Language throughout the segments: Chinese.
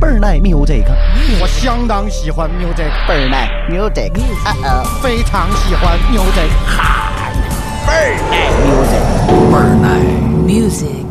倍儿耐 music，我相当喜欢 music，倍儿耐 music，啊哦，非常喜欢 music，哈倍儿耐 music，倍儿耐 music。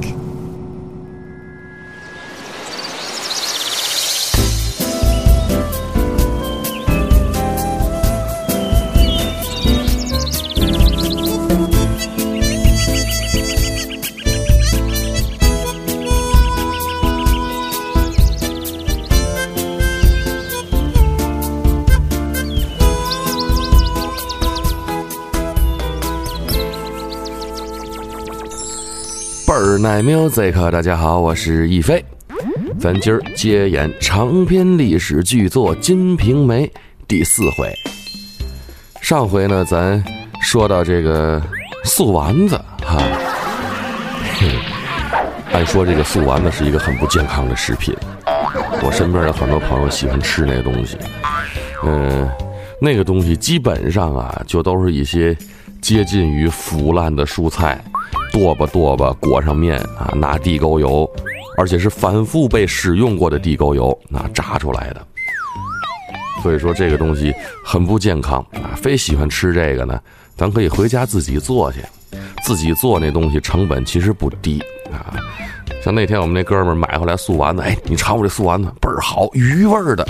倍儿耐 music，大家好，我是亦飞。咱今儿接演长篇历史巨作《金瓶梅》第四回。上回呢，咱说到这个素丸子哈，嘿，按说这个素丸子是一个很不健康的食品，我身边有很多朋友喜欢吃那个东西，嗯，那个东西基本上啊，就都是一些接近于腐烂的蔬菜。剁吧剁吧，裹上面啊，拿地沟油，而且是反复被使用过的地沟油啊炸出来的。所以说这个东西很不健康啊，非喜欢吃这个呢，咱可以回家自己做去，自己做那东西成本其实不低啊。像那天我们那哥们儿买回来素丸子，哎，你尝我这素丸子倍儿好，鱼味儿的。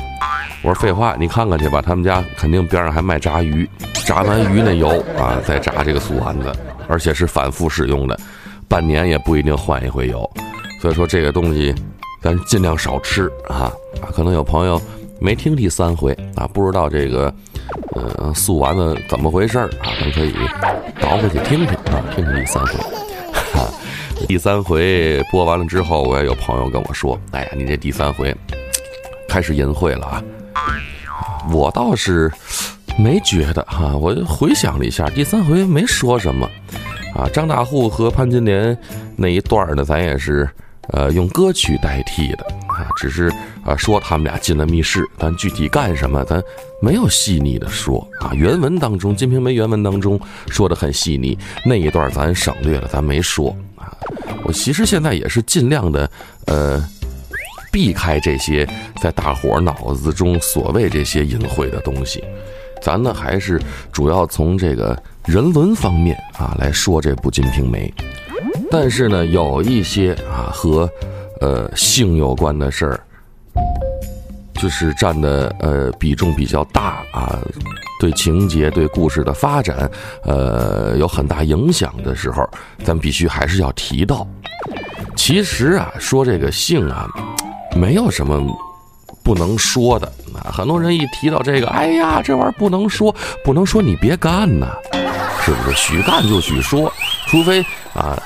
我说废话，你看看去吧，他们家肯定边上还卖炸鱼，炸完鱼那油啊，再炸这个素丸子。而且是反复使用的，半年也不一定换一回油，所以说这个东西咱尽量少吃啊啊！可能有朋友没听第三回啊，不知道这个呃素丸子怎么回事啊，咱可以倒回去听听啊，听听第三回。哈，第三回播完了之后，我也有朋友跟我说：“哎呀，你这第三回开始淫秽了啊！”我倒是。没觉得哈，我回想了一下，第三回没说什么，啊，张大户和潘金莲那一段呢，咱也是呃用歌曲代替的啊，只是啊说他们俩进了密室，但具体干什么，咱没有细腻的说啊。原文当中，《金瓶梅》原文当中说的很细腻，那一段咱省略了，咱没说啊。我其实现在也是尽量的呃避开这些在大伙脑子中所谓这些隐晦的东西。咱呢还是主要从这个人伦方面啊来说这部《金瓶梅》，但是呢有一些啊和呃性有关的事儿，就是占的呃比重比较大啊，对情节对故事的发展呃有很大影响的时候，咱必须还是要提到。其实啊说这个性啊，没有什么。不能说的很多人一提到这个，哎呀，这玩意儿不能说，不能说，你别干呐，是不是？许干就许说，除非啊，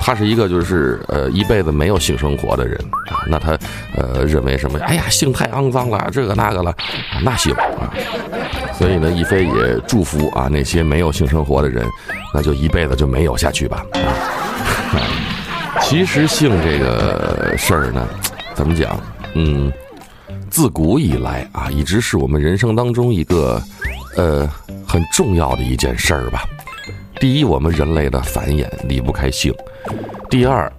他是一个就是呃一辈子没有性生活的人啊，那他呃认为什么？哎呀，性太肮脏了，这个那个了，那行啊。所以呢，亦飞也祝福啊那些没有性生活的人，那就一辈子就没有下去吧啊。其实性这个事儿呢，怎么讲？嗯。自古以来啊，一直是我们人生当中一个，呃，很重要的一件事儿吧。第一，我们人类的繁衍离不开性；第二，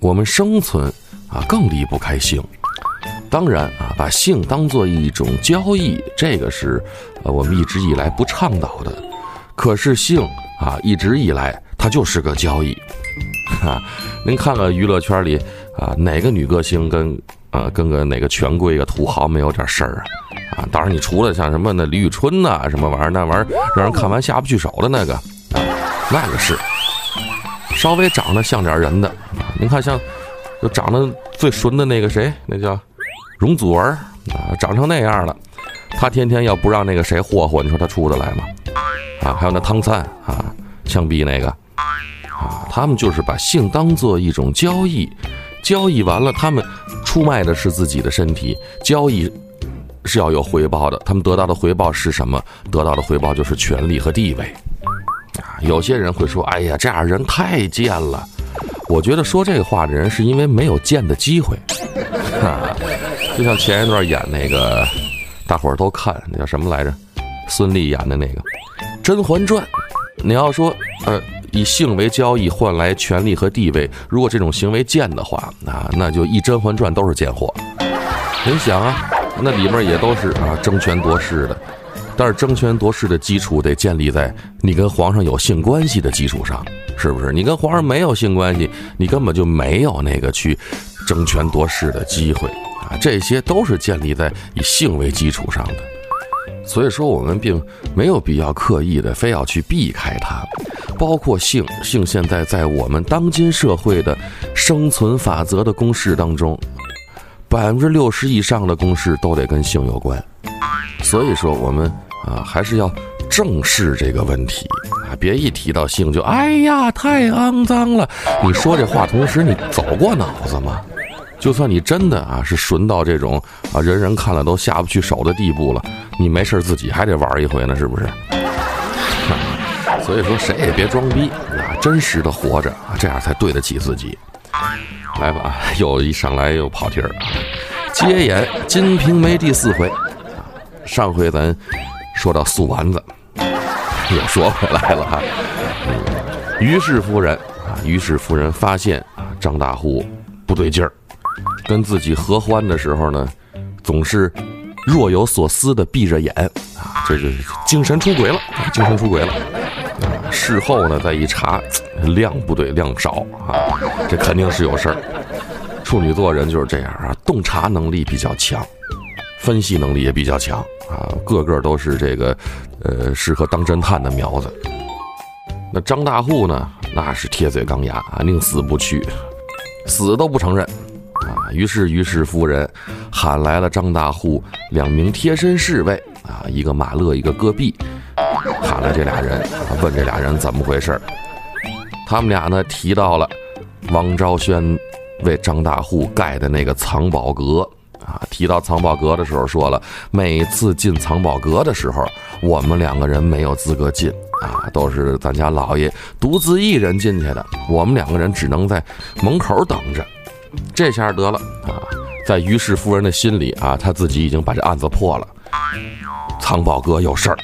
我们生存啊更离不开性。当然啊，把性当做一种交易，这个是呃我们一直以来不倡导的。可是性啊，一直以来它就是个交易。哈，您看看娱乐圈里啊，哪个女歌星跟？啊，跟个哪个权贵个土豪没有点事儿啊？啊，当然，你除了像什么那李宇春呐，什么玩意儿，那玩意儿让人看完下不去手的那个，啊，那个是稍微长得像点人的啊。您看，像就长得最纯的那个谁，那叫容祖儿啊，长成那样了，他天天要不让那个谁霍霍，你说他出得来吗？啊，还有那汤灿啊，枪毙那个啊，他们就是把性当做一种交易。交易完了，他们出卖的是自己的身体，交易是要有回报的。他们得到的回报是什么？得到的回报就是权力和地位。啊，有些人会说：“哎呀，这样人太贱了。”我觉得说这话的人是因为没有见的机会。啊，就像前一段演那个，大伙儿都看那叫什么来着？孙俪演的那个《甄嬛传》。你要说，呃。以性为交易换来权力和地位，如果这种行为贱的话，啊，那就一《甄嬛传》都是贱货。你想啊，那里面也都是啊争权夺势的，但是争权夺势的基础得建立在你跟皇上有性关系的基础上，是不是？你跟皇上没有性关系，你根本就没有那个去争权夺势的机会啊。这些都是建立在以性为基础上的，所以说我们并没有必要刻意的非要去避开它。包括性，性现在在我们当今社会的生存法则的公式当中，百分之六十以上的公式都得跟性有关。所以说，我们啊还是要正视这个问题啊，别一提到性就哎呀太肮脏了。你说这话同时，你走过脑子吗？就算你真的啊是纯到这种啊人人看了都下不去手的地步了，你没事自己还得玩一回呢，是不是？所以说，谁也别装逼啊，真实的活着，这样才对得起自己。来吧，又一上来又跑题儿！接演《金瓶梅》第四回，上回咱说到素丸子，又说回来了哈。于氏夫人啊，于氏夫人发现啊张大户不对劲儿，跟自己合欢的时候呢，总是若有所思的闭着眼啊，这是精神出轨了，精神出轨了。事后呢，再一查，量不对，量少啊，这肯定是有事儿。处女座人就是这样啊，洞察能力比较强，分析能力也比较强啊，个个都是这个，呃，适合当侦探的苗子。那张大户呢，那是铁嘴钢牙啊，宁死不屈，死都不承认啊。于是于氏夫人喊来了张大户两名贴身侍卫啊，一个马勒，一个戈壁。喊了这俩人，问这俩人怎么回事他们俩呢提到了王昭轩为张大户盖的那个藏宝阁啊。提到藏宝阁的时候，说了每次进藏宝阁的时候，我们两个人没有资格进啊，都是咱家老爷独自一人进去的。我们两个人只能在门口等着。这下得了啊，在于氏夫人的心里啊，他自己已经把这案子破了。藏宝阁有事儿，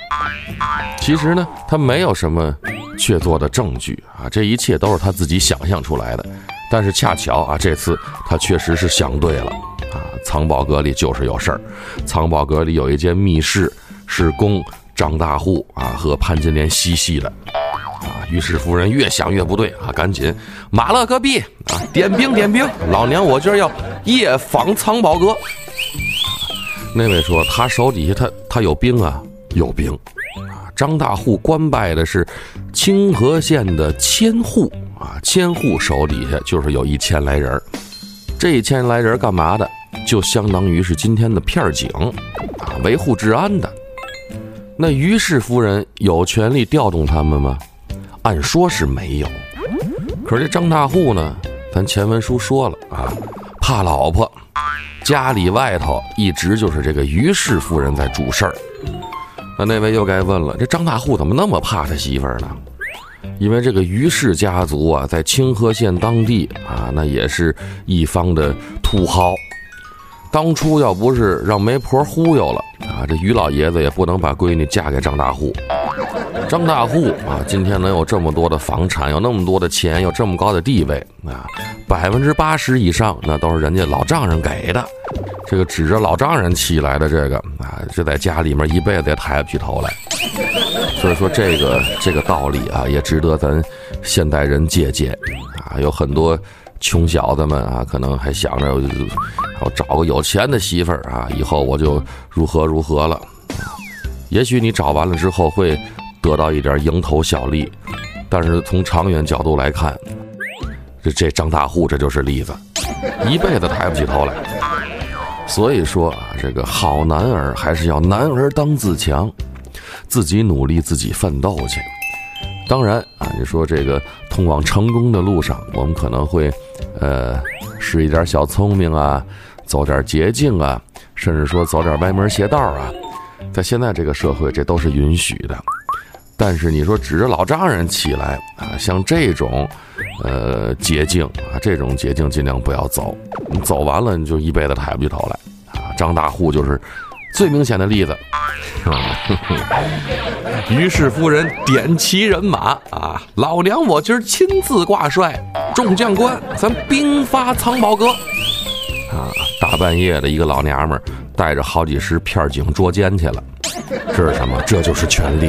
其实呢，他没有什么确凿的证据啊，这一切都是他自己想象出来的。但是恰巧啊，这次他确实是想对了啊，藏宝阁里就是有事儿。藏宝阁里有一间密室，是供张大户啊和潘金莲嬉戏的。于是夫人越想越不对啊，赶紧马勒戈壁啊，点兵点兵，老娘我今儿要夜访藏宝阁。那位说他手底下他他有兵啊，有兵，啊，张大户官拜的是清河县的千户啊，千户手底下就是有一千来人这一千来人干嘛的？就相当于是今天的片警啊，维护治安的。那于氏夫人有权利调动他们吗？按说是没有，可是这张大户呢，咱前文书说了啊，怕老婆。家里外头一直就是这个于氏夫人在主事儿，那那位又该问了，这张大户怎么那么怕他媳妇儿呢？因为这个于氏家族啊，在清河县当地啊，那也是一方的土豪。当初要不是让媒婆忽悠了啊，这于老爷子也不能把闺女嫁给张大户。张大户啊，今天能有这么多的房产，有那么多的钱，有这么高的地位啊，百分之八十以上那都是人家老丈人给的。这个指着老丈人起来的这个啊，这在家里面一辈子也抬不起头来。所以说，这个这个道理啊，也值得咱现代人借鉴啊。有很多穷小子们啊，可能还想着我找个有钱的媳妇儿啊，以后我就如何如何了。也许你找完了之后会。得到一点蝇头小利，但是从长远角度来看，这这张大户这就是例子，一辈子抬不起头来。所以说啊，这个好男儿还是要男儿当自强，自己努力，自己奋斗去。当然啊，你说这个通往成功的路上，我们可能会呃使一点小聪明啊，走点捷径啊，甚至说走点歪门邪道啊，在现在这个社会，这都是允许的。但是你说指着老丈人起来啊，像这种，呃，捷径啊，这种捷径尽量不要走。你走完了，你就一辈子抬不起头来啊。张大户就是最明显的例子。于是夫人点齐人马啊，老娘我今儿亲自挂帅，众将官，咱兵发藏宝阁啊。大半夜的一个老娘们儿带着好几十片警捉奸去了，这是什么？这就是权力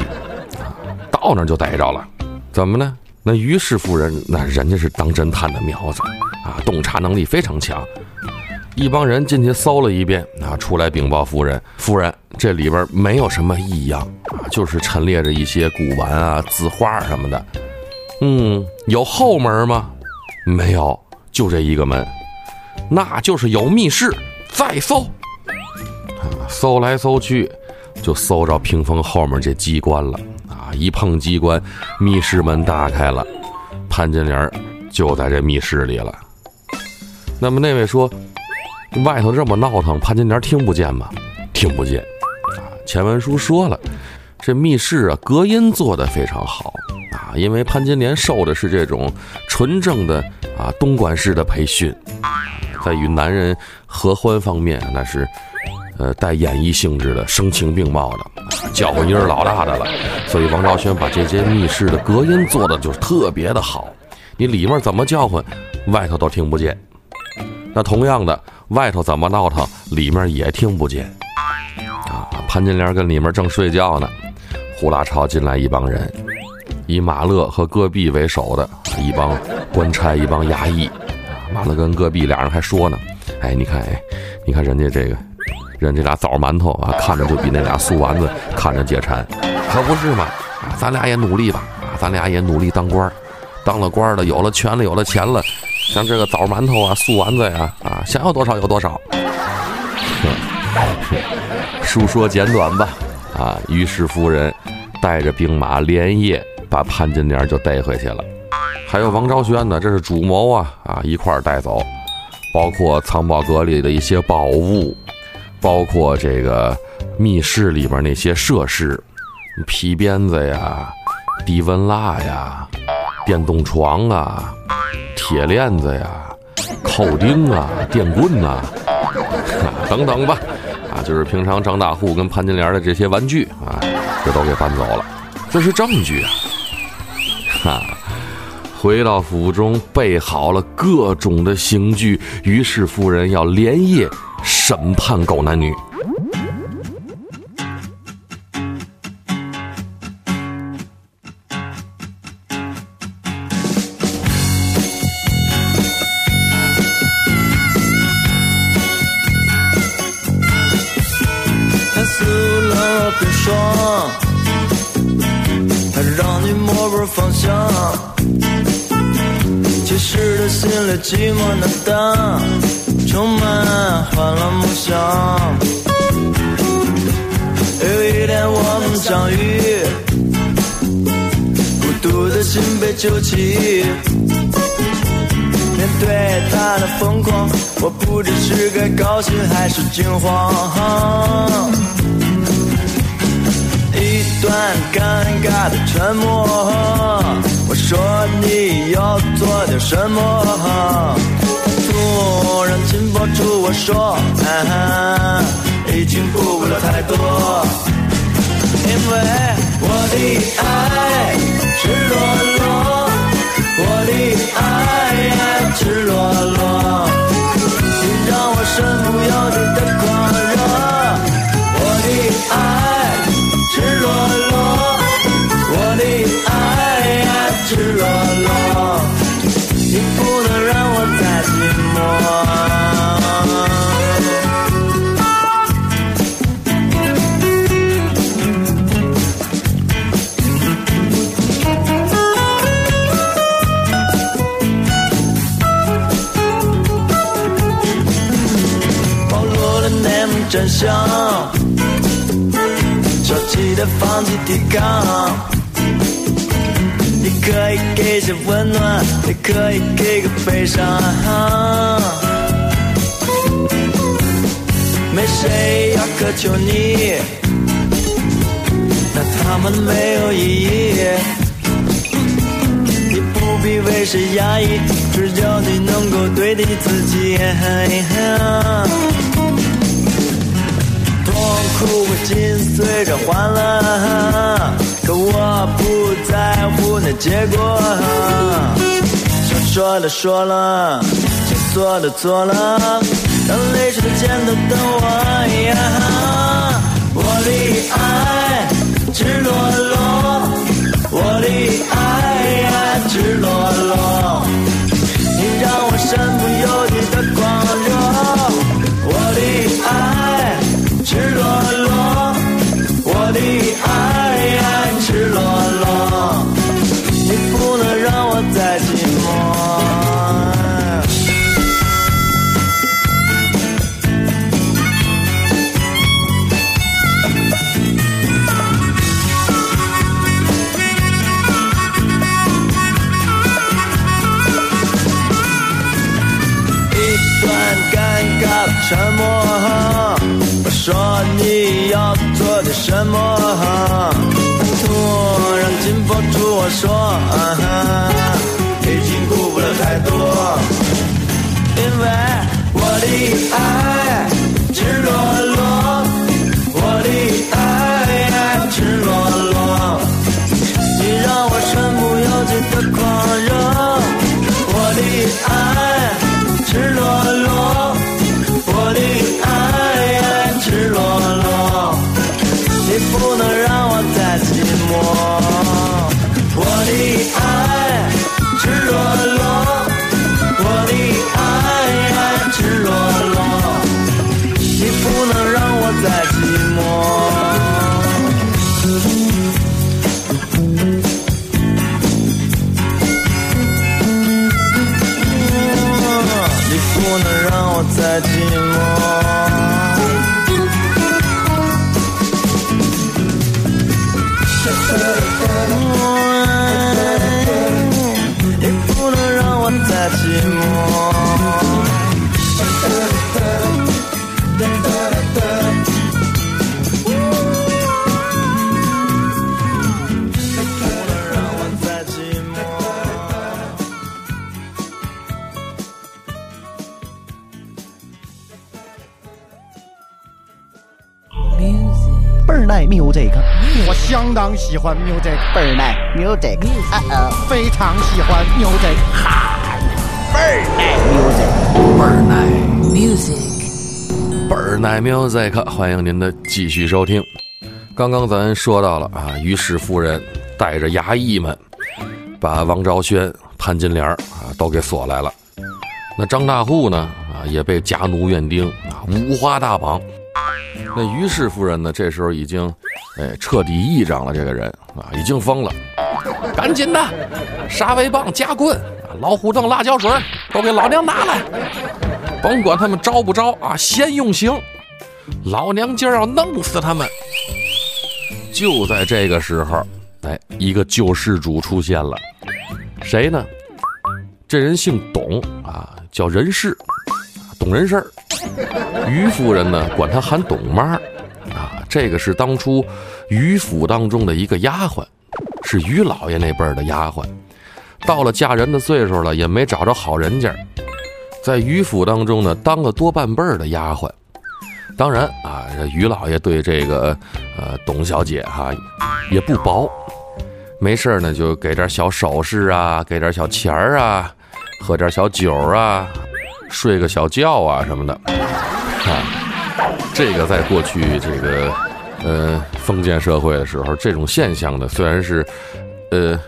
啊！到那儿就逮着了，怎么呢？那于氏夫人，那人家是当侦探的苗子啊，洞察能力非常强。一帮人进去搜了一遍啊，出来禀报夫人，夫人这里边没有什么异样啊，就是陈列着一些古玩啊、字画什么的。嗯，有后门吗？没有，就这一个门，那就是有密室。再搜，啊，搜来搜去，就搜着屏风后面这机关了啊！一碰机关，密室门打开了，潘金莲就在这密室里了。那么那位说，外头这么闹腾，潘金莲听不见吗？听不见。啊，前文书说了，这密室啊，隔音做得非常好啊，因为潘金莲受的是这种纯正的啊东莞式的培训。在与男人合欢方面，那是，呃，带演绎性质的，声情并茂的，叫唤音儿老大的了。所以王昭轩把这间密室的隔音做的就是特别的好，你里面怎么叫唤，外头都听不见。那同样的，外头怎么闹腾，里面也听不见。啊，潘金莲跟里面正睡觉呢，呼啦超进来一帮人，以马勒和戈壁为首的一帮官差，一帮衙役。马勒跟戈壁俩人还说呢，哎，你看，哎，你看人家这个，人家俩枣馒头啊，看着就比那俩素丸子看着解馋，可不是嘛？啊，咱俩也努力吧，啊，咱俩也努力当官儿当了官儿了，有了权了，有了钱了，像这个枣馒头啊、素丸子呀，啊，想要多少有多少。书说简短吧，啊，于氏夫人带着兵马连夜把潘金莲就带回去了。还有王昭轩呢，这是主谋啊啊，一块带走，包括藏宝阁里的一些宝物，包括这个密室里边那些设施，皮鞭子呀、低温蜡呀、电动床啊、铁链子呀、扣钉啊、电棍呐，等等吧，啊，就是平常张大户跟潘金莲的这些玩具啊，这都给搬走了，这是证据啊，回到府中，备好了各种的刑具，于是夫人要连夜审判狗男女。寂寞难当，充满欢乐梦想。有一天我们相遇，孤独的心被救起。面对他的疯狂，我不知是该高兴还是惊慌。一段尴尬的沉默，说你要做点什么？突然紧抱住我说，啊，已经顾不了太多，因为我的爱赤裸幕真相。着急的放弃抵抗，你可以给些温暖，也可以给个悲伤。没谁要苛求你，那他们没有意义。你不必为谁压抑，只要你能够对得起自己。痛苦会紧随着欢乐，可我不在乎那结果。想说的说了，想做的做了，让泪水剪刀等我。我的爱赤裸裸，我说，啊、已经顾不了太多，因为我的爱喜欢 music，倍儿耐 music，啊，非常喜欢 music。倍儿耐 music，倍儿耐 music, 倍儿耐 music，欢迎您的继续收听。刚刚咱说到了啊，于氏夫人带着衙役们把王昭轩、潘金莲啊都给锁来了。那张大户呢啊也被家奴院丁啊五花大绑。那于氏夫人呢这时候已经哎彻底议长了，这个人啊已经疯了，赶紧的，杀威棒、夹棍、老虎凳、辣椒水都给老娘拿来！甭管他们招不招啊，先用刑，老娘今儿要弄死他们！就在这个时候，哎，一个救世主出现了，谁呢？这人姓董啊，叫任氏，懂人事儿。于夫人呢，管他喊董妈啊，这个是当初于府当中的一个丫鬟，是于老爷那辈儿的丫鬟。到了嫁人的岁数了，也没找着好人家，在于府当中呢，当了多半辈儿的丫鬟。当然啊，于老爷对这个呃董小姐哈也不薄，没事儿呢就给点小首饰啊，给点小钱儿啊，喝点小酒啊，睡个小觉啊什么的。啊，这个在过去这个呃封建社会的时候，这种现象呢虽然是呃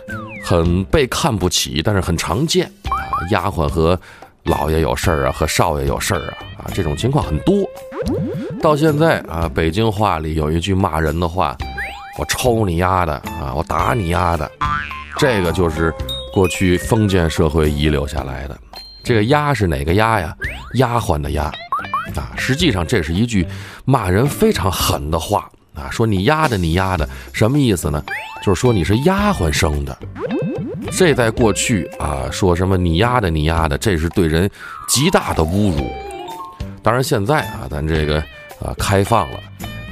很被看不起，但是很常见啊。丫鬟和老爷有事儿啊，和少爷有事儿啊，啊这种情况很多。到现在啊，北京话里有一句骂人的话：“我抽你丫的啊，我打你丫的。”这个就是过去封建社会遗留下来的。这个“丫”是哪个“丫”呀？丫鬟的“丫”啊，实际上这是一句骂人非常狠的话啊，说你丫的你丫的，什么意思呢？就是说你是丫鬟生的。这在过去啊，说什么你丫的你丫的，这是对人极大的侮辱。当然现在啊，咱这个啊开放了，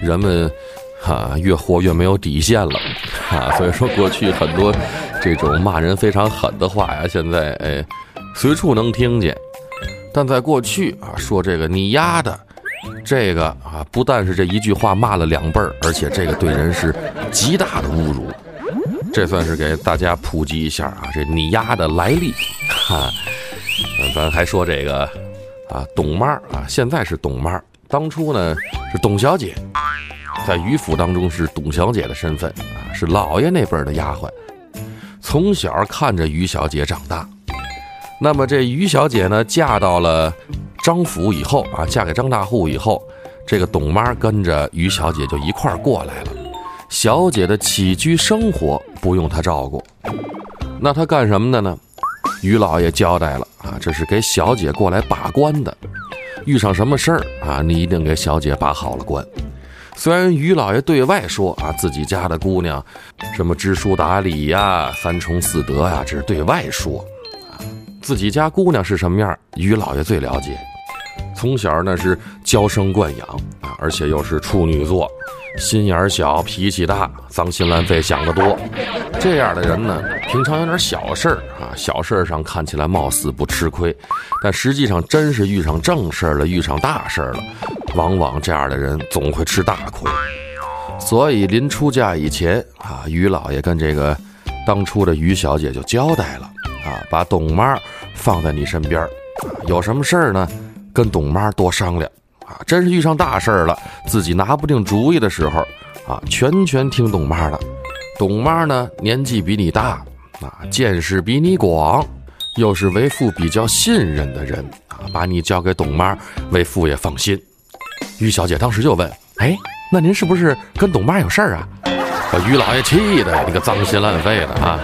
人们啊越活越没有底线了啊，所以说过去很多这种骂人非常狠的话呀，现在哎随处能听见。但在过去啊，说这个你丫的，这个啊不但是这一句话骂了两辈儿，而且这个对人是极大的侮辱。这算是给大家普及一下啊，这你丫的来历。哈，咱还说这个啊，董妈啊，现在是董妈，当初呢是董小姐，在于府当中是董小姐的身份啊，是老爷那辈儿的丫鬟，从小看着于小姐长大。那么这于小姐呢，嫁到了张府以后啊，嫁给张大户以后，这个董妈跟着于小姐就一块儿过来了。小姐的起居生活不用她照顾，那她干什么的呢？于老爷交代了啊，这是给小姐过来把关的，遇上什么事儿啊，你一定给小姐把好了关。虽然于老爷对外说啊，自己家的姑娘什么知书达理呀、三从四德呀，这是对外说，自己家姑娘是什么样，于老爷最了解。从小呢是娇生惯养啊，而且又是处女座。心眼小，脾气大，脏心烂肺想得多，这样的人呢，平常有点小事儿啊，小事儿上看起来貌似不吃亏，但实际上真是遇上正事儿了，遇上大事儿了，往往这样的人总会吃大亏。所以临出嫁以前啊，于老爷跟这个当初的于小姐就交代了啊，把董妈放在你身边儿，有什么事儿呢，跟董妈多商量。啊，真是遇上大事儿了，自己拿不定主意的时候，啊，全权听董妈的。董妈呢，年纪比你大，啊，见识比你广，又是为父比较信任的人，啊，把你交给董妈，为父也放心。于小姐当时就问：“哎，那您是不是跟董妈有事儿啊？”把于老爷气的，你个脏心烂肺的啊！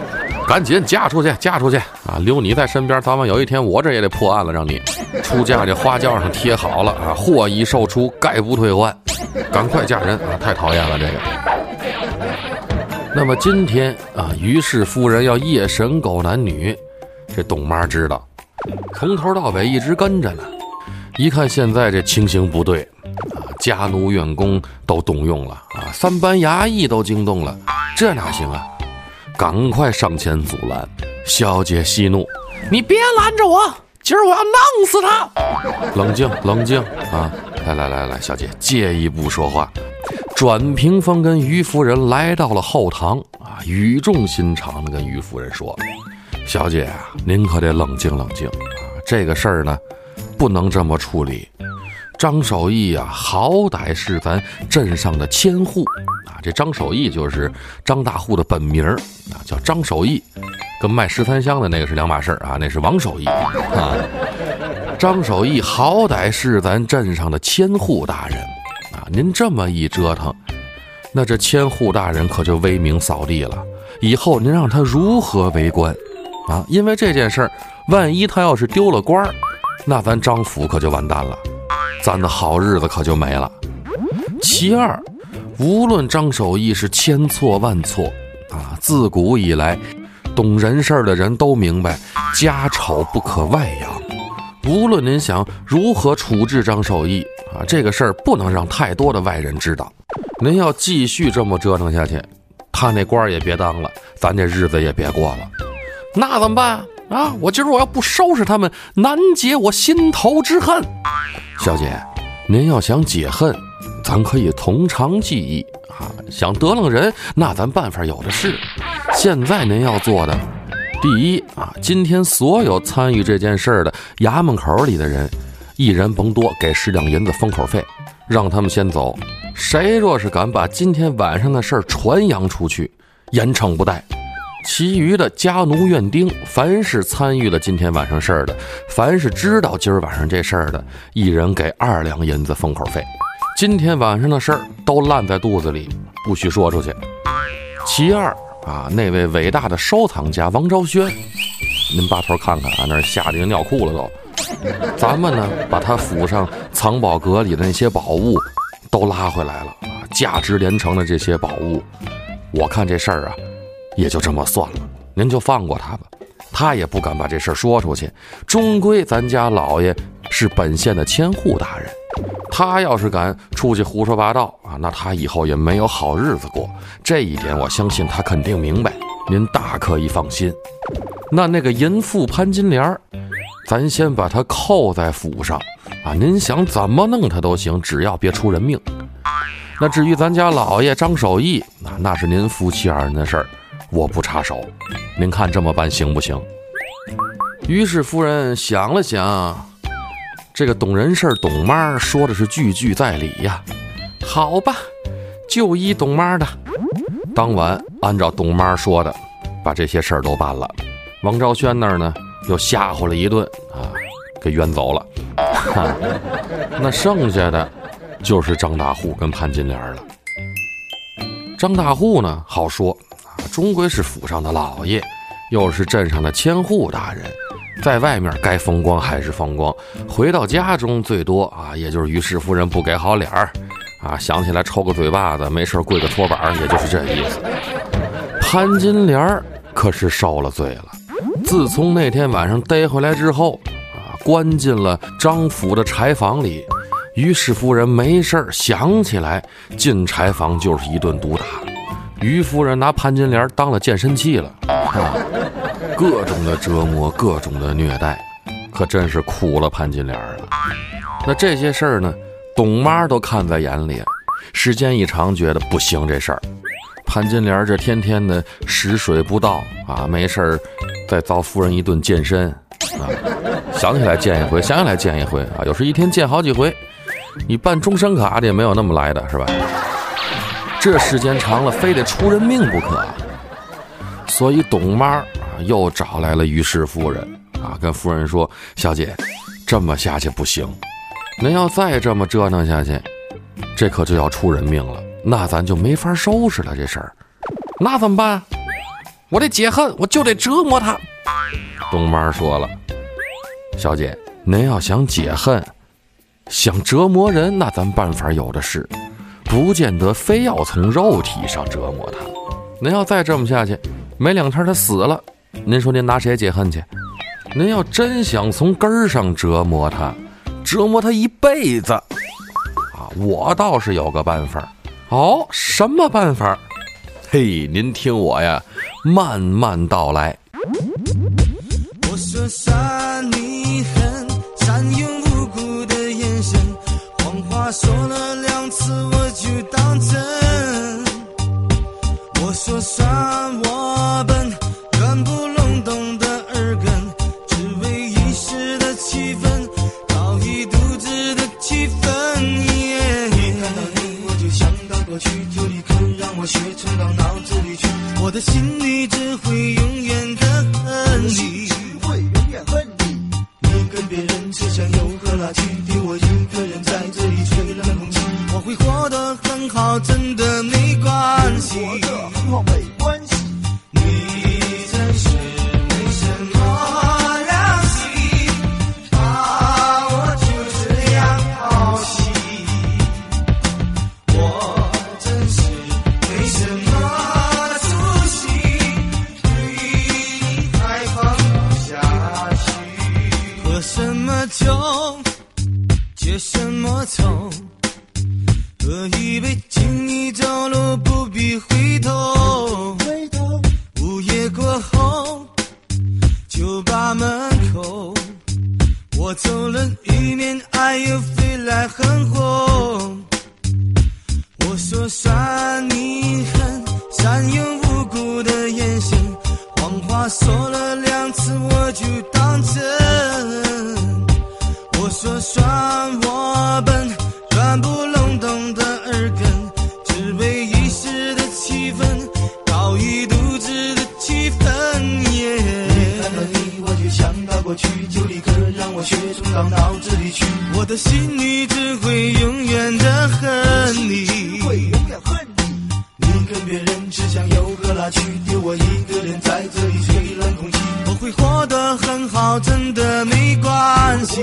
赶紧嫁出去，嫁出去啊！留你在身边，早晚有一天我这也得破案了，让你出嫁这花轿上贴好了啊！货已售出，概不退换，赶快嫁人啊！太讨厌了这个。那么今天啊，于氏夫人要夜审狗男女，这董妈知道，从头到尾一直跟着呢。一看现在这情形不对啊，家奴员工都动用了啊，三班衙役都惊动了，这哪行啊？赶快上前阻拦，小姐息怒：“你别拦着我，今儿我要弄死他！”冷静，冷静啊！来来来来，小姐借一步说话。转屏风跟于夫人来到了后堂啊，语重心长的跟于夫人说：“小姐啊，您可得冷静冷静啊，这个事儿呢，不能这么处理。”张守义啊，好歹是咱镇上的千户啊！这张守义就是张大户的本名啊，叫张守义，跟卖十三香的那个是两码事啊，那是王守义啊。张守义好歹是咱镇上的千户大人啊，您这么一折腾，那这千户大人可就威名扫地了。以后您让他如何为官啊？因为这件事儿，万一他要是丢了官儿，那咱张府可就完蛋了。咱的好日子可就没了。其二，无论张守义是千错万错，啊，自古以来，懂人事的人都明白，家丑不可外扬。无论您想如何处置张守义，啊，这个事儿不能让太多的外人知道。您要继续这么折腾下去，他那官儿也别当了，咱这日子也别过了。那怎么办？啊！我今儿我要不收拾他们，难解我心头之恨。小姐，您要想解恨，咱可以从长计议啊。想得楞人，那咱办法有的是。现在您要做的，第一啊，今天所有参与这件事儿的衙门口里的人，一人甭多，给十两银子封口费，让他们先走。谁若是敢把今天晚上的事儿传扬出去，严惩不贷。其余的家奴院丁，凡是参与了今天晚上事儿的，凡是知道今儿晚上这事儿的，一人给二两银子封口费。今天晚上的事儿都烂在肚子里，不许说出去。其二啊，那位伟大的收藏家王昭轩，您把头看看啊，那吓得尿裤了都。咱们呢，把他府上藏宝阁里的那些宝物都拉回来了啊，价值连城的这些宝物，我看这事儿啊。也就这么算了，您就放过他吧，他也不敢把这事儿说出去。终归咱家老爷是本县的千户大人，他要是敢出去胡说八道啊，那他以后也没有好日子过。这一点我相信他肯定明白，您大可以放心。那那个淫妇潘金莲儿，咱先把她扣在府上啊，您想怎么弄他都行，只要别出人命。那至于咱家老爷张守义，那那是您夫妻二人的事儿。我不插手，您看这么办行不行？于是夫人想了想，这个懂人事儿董妈说的是句句在理呀。好吧，就依董妈的。当晚按照董妈说的，把这些事儿都办了。王昭轩那儿呢，又吓唬了一顿啊，给冤走了。那剩下的，就是张大户跟潘金莲了。张大户呢，好说，终归是府上的老爷，又是镇上的千户大人，在外面该风光还是风光，回到家中最多啊，也就是于氏夫人不给好脸儿，啊，想起来抽个嘴巴子，没事跪个搓板，也就是这意思。潘金莲儿可是受了罪了，自从那天晚上逮回来之后，啊，关进了张府的柴房里。于氏夫人没事儿想起来进柴房就是一顿毒打。于夫人拿潘金莲当了健身器了，啊，各种的折磨，各种的虐待，可真是苦了潘金莲了。那这些事儿呢，董妈都看在眼里，时间一长，觉得不行这事儿。潘金莲这天天的食水不到啊，没事儿再遭夫人一顿健身啊，想起来见一回，想起来见一回啊，有时一天见好几回。你办终身卡的也没有那么来的是吧？这时间长了，非得出人命不可。所以董妈啊又找来了于氏夫人啊，跟夫人说：“小姐，这么下去不行，您要再这么折腾下去，这可就要出人命了。那咱就没法收拾了这事儿。那怎么办？我得解恨，我就得折磨他。”董妈说了：“小姐，您要想解恨。”想折磨人，那咱办法有的是，不见得非要从肉体上折磨他。您要再这么下去，没两天他死了，您说您拿谁解恨去？您要真想从根儿上折磨他，折磨他一辈子，啊，我倒是有个办法。哦，什么办法？嘿，您听我呀，慢慢道来。我说你恨，话说了去丢我一个人在这里吹冷空气。我会活得很好，真的。没关系。